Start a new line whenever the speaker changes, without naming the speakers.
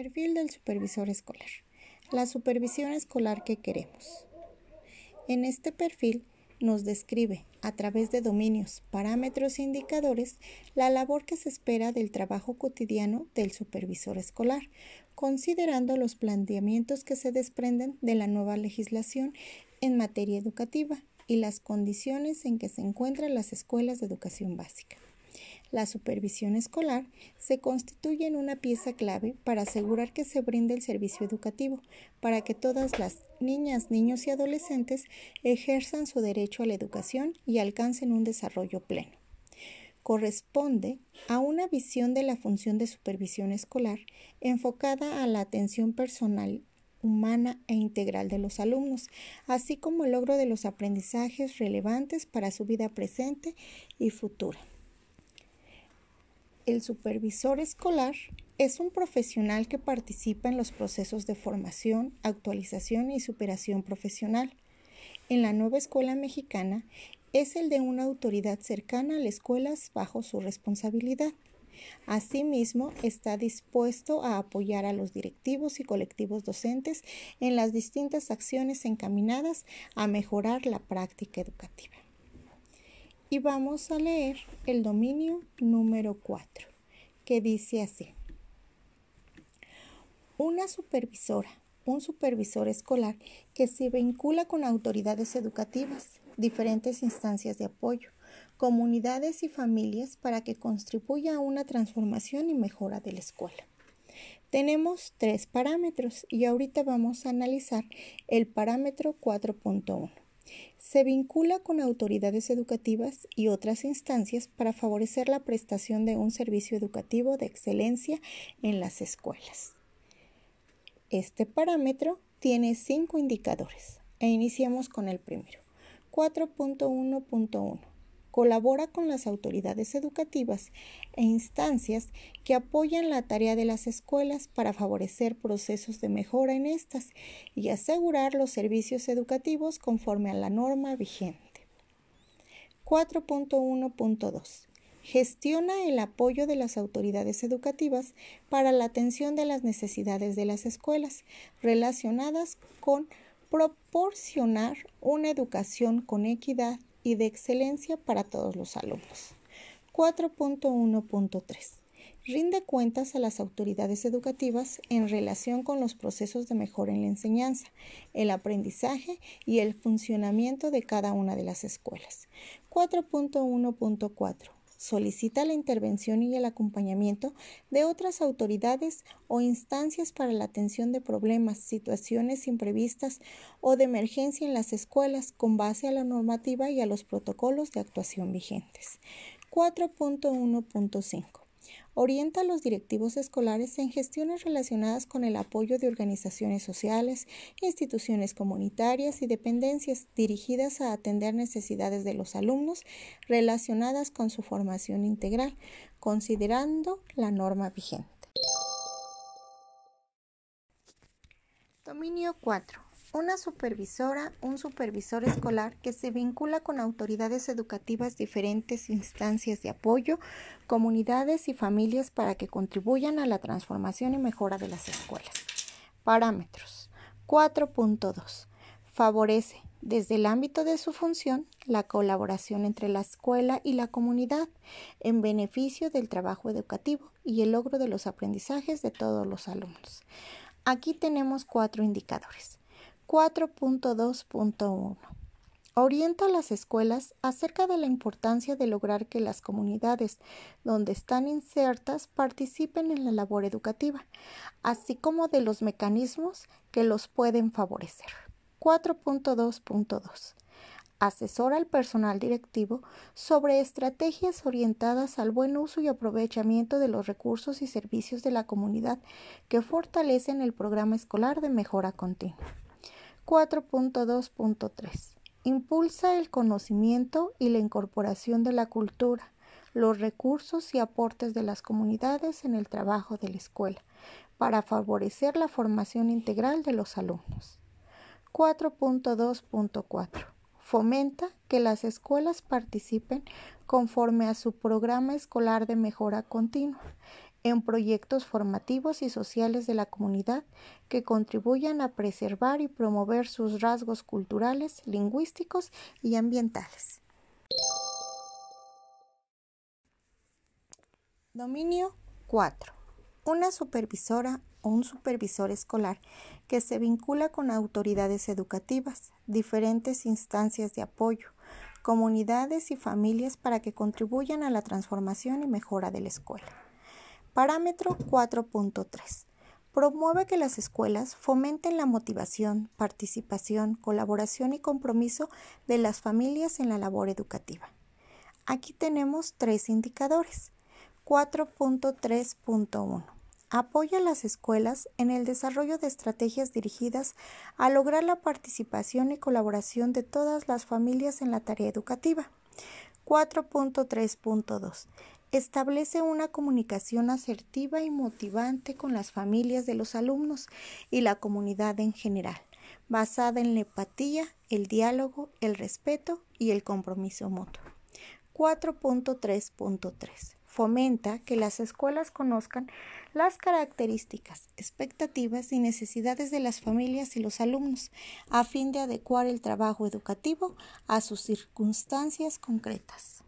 Perfil del supervisor escolar. La supervisión escolar que queremos. En este perfil nos describe, a través de dominios, parámetros e indicadores, la labor que se espera del trabajo cotidiano del supervisor escolar, considerando los planteamientos que se desprenden de la nueva legislación en materia educativa y las condiciones en que se encuentran las escuelas de educación básica. La supervisión escolar se constituye en una pieza clave para asegurar que se brinde el servicio educativo, para que todas las niñas, niños y adolescentes ejerzan su derecho a la educación y alcancen un desarrollo pleno. Corresponde a una visión de la función de supervisión escolar enfocada a la atención personal humana e integral de los alumnos, así como el logro de los aprendizajes relevantes para su vida presente y futura. El supervisor escolar es un profesional que participa en los procesos de formación, actualización y superación profesional. En la nueva escuela mexicana es el de una autoridad cercana a las escuelas bajo su responsabilidad. Asimismo, está dispuesto a apoyar a los directivos y colectivos docentes en las distintas acciones encaminadas a mejorar la práctica educativa y vamos a leer el dominio número 4, que dice así. Una supervisora, un supervisor escolar que se vincula con autoridades educativas, diferentes instancias de apoyo, comunidades y familias para que contribuya a una transformación y mejora de la escuela. Tenemos tres parámetros y ahorita vamos a analizar el parámetro 4.1 se vincula con autoridades educativas y otras instancias para favorecer la prestación de un servicio educativo de excelencia en las escuelas. Este parámetro tiene cinco indicadores e iniciamos con el primero. 4.1.1 colabora con las autoridades educativas e instancias que apoyan la tarea de las escuelas para favorecer procesos de mejora en estas y asegurar los servicios educativos conforme a la norma vigente. 4.1.2 gestiona el apoyo de las autoridades educativas para la atención de las necesidades de las escuelas relacionadas con proporcionar una educación con equidad, y de excelencia para todos los alumnos. 4.1.3. Rinde cuentas a las autoridades educativas en relación con los procesos de mejora en la enseñanza, el aprendizaje y el funcionamiento de cada una de las escuelas. 4.1.4 solicita la intervención y el acompañamiento de otras autoridades o instancias para la atención de problemas, situaciones imprevistas o de emergencia en las escuelas con base a la normativa y a los protocolos de actuación vigentes. 4.1.5 orienta a los directivos escolares en gestiones relacionadas con el apoyo de organizaciones sociales, instituciones comunitarias y dependencias dirigidas a atender necesidades de los alumnos relacionadas con su formación integral, considerando la norma vigente. Dominio 4 una supervisora, un supervisor escolar que se vincula con autoridades educativas, diferentes instancias de apoyo, comunidades y familias para que contribuyan a la transformación y mejora de las escuelas. Parámetros. 4.2. Favorece, desde el ámbito de su función, la colaboración entre la escuela y la comunidad en beneficio del trabajo educativo y el logro de los aprendizajes de todos los alumnos. Aquí tenemos cuatro indicadores. 4.2.1 Orienta a las escuelas acerca de la importancia de lograr que las comunidades donde están insertas participen en la labor educativa, así como de los mecanismos que los pueden favorecer. 4.2.2 Asesora al personal directivo sobre estrategias orientadas al buen uso y aprovechamiento de los recursos y servicios de la comunidad que fortalecen el programa escolar de mejora continua. 4.2.3 Impulsa el conocimiento y la incorporación de la cultura, los recursos y aportes de las comunidades en el trabajo de la escuela, para favorecer la formación integral de los alumnos. 4.2.4 Fomenta que las escuelas participen conforme a su programa escolar de mejora continua en proyectos formativos y sociales de la comunidad que contribuyan a preservar y promover sus rasgos culturales, lingüísticos y ambientales. Dominio 4. Una supervisora o un supervisor escolar que se vincula con autoridades educativas, diferentes instancias de apoyo, comunidades y familias para que contribuyan a la transformación y mejora de la escuela. Parámetro 4.3. Promueve que las escuelas fomenten la motivación, participación, colaboración y compromiso de las familias en la labor educativa. Aquí tenemos tres indicadores. 4.3.1. Apoya a las escuelas en el desarrollo de estrategias dirigidas a lograr la participación y colaboración de todas las familias en la tarea educativa. 4.3.2. Establece una comunicación asertiva y motivante con las familias de los alumnos y la comunidad en general, basada en la empatía, el diálogo, el respeto y el compromiso mutuo. 4.3.3 fomenta que las escuelas conozcan las características, expectativas y necesidades de las familias y los alumnos a fin de adecuar el trabajo educativo a sus circunstancias concretas.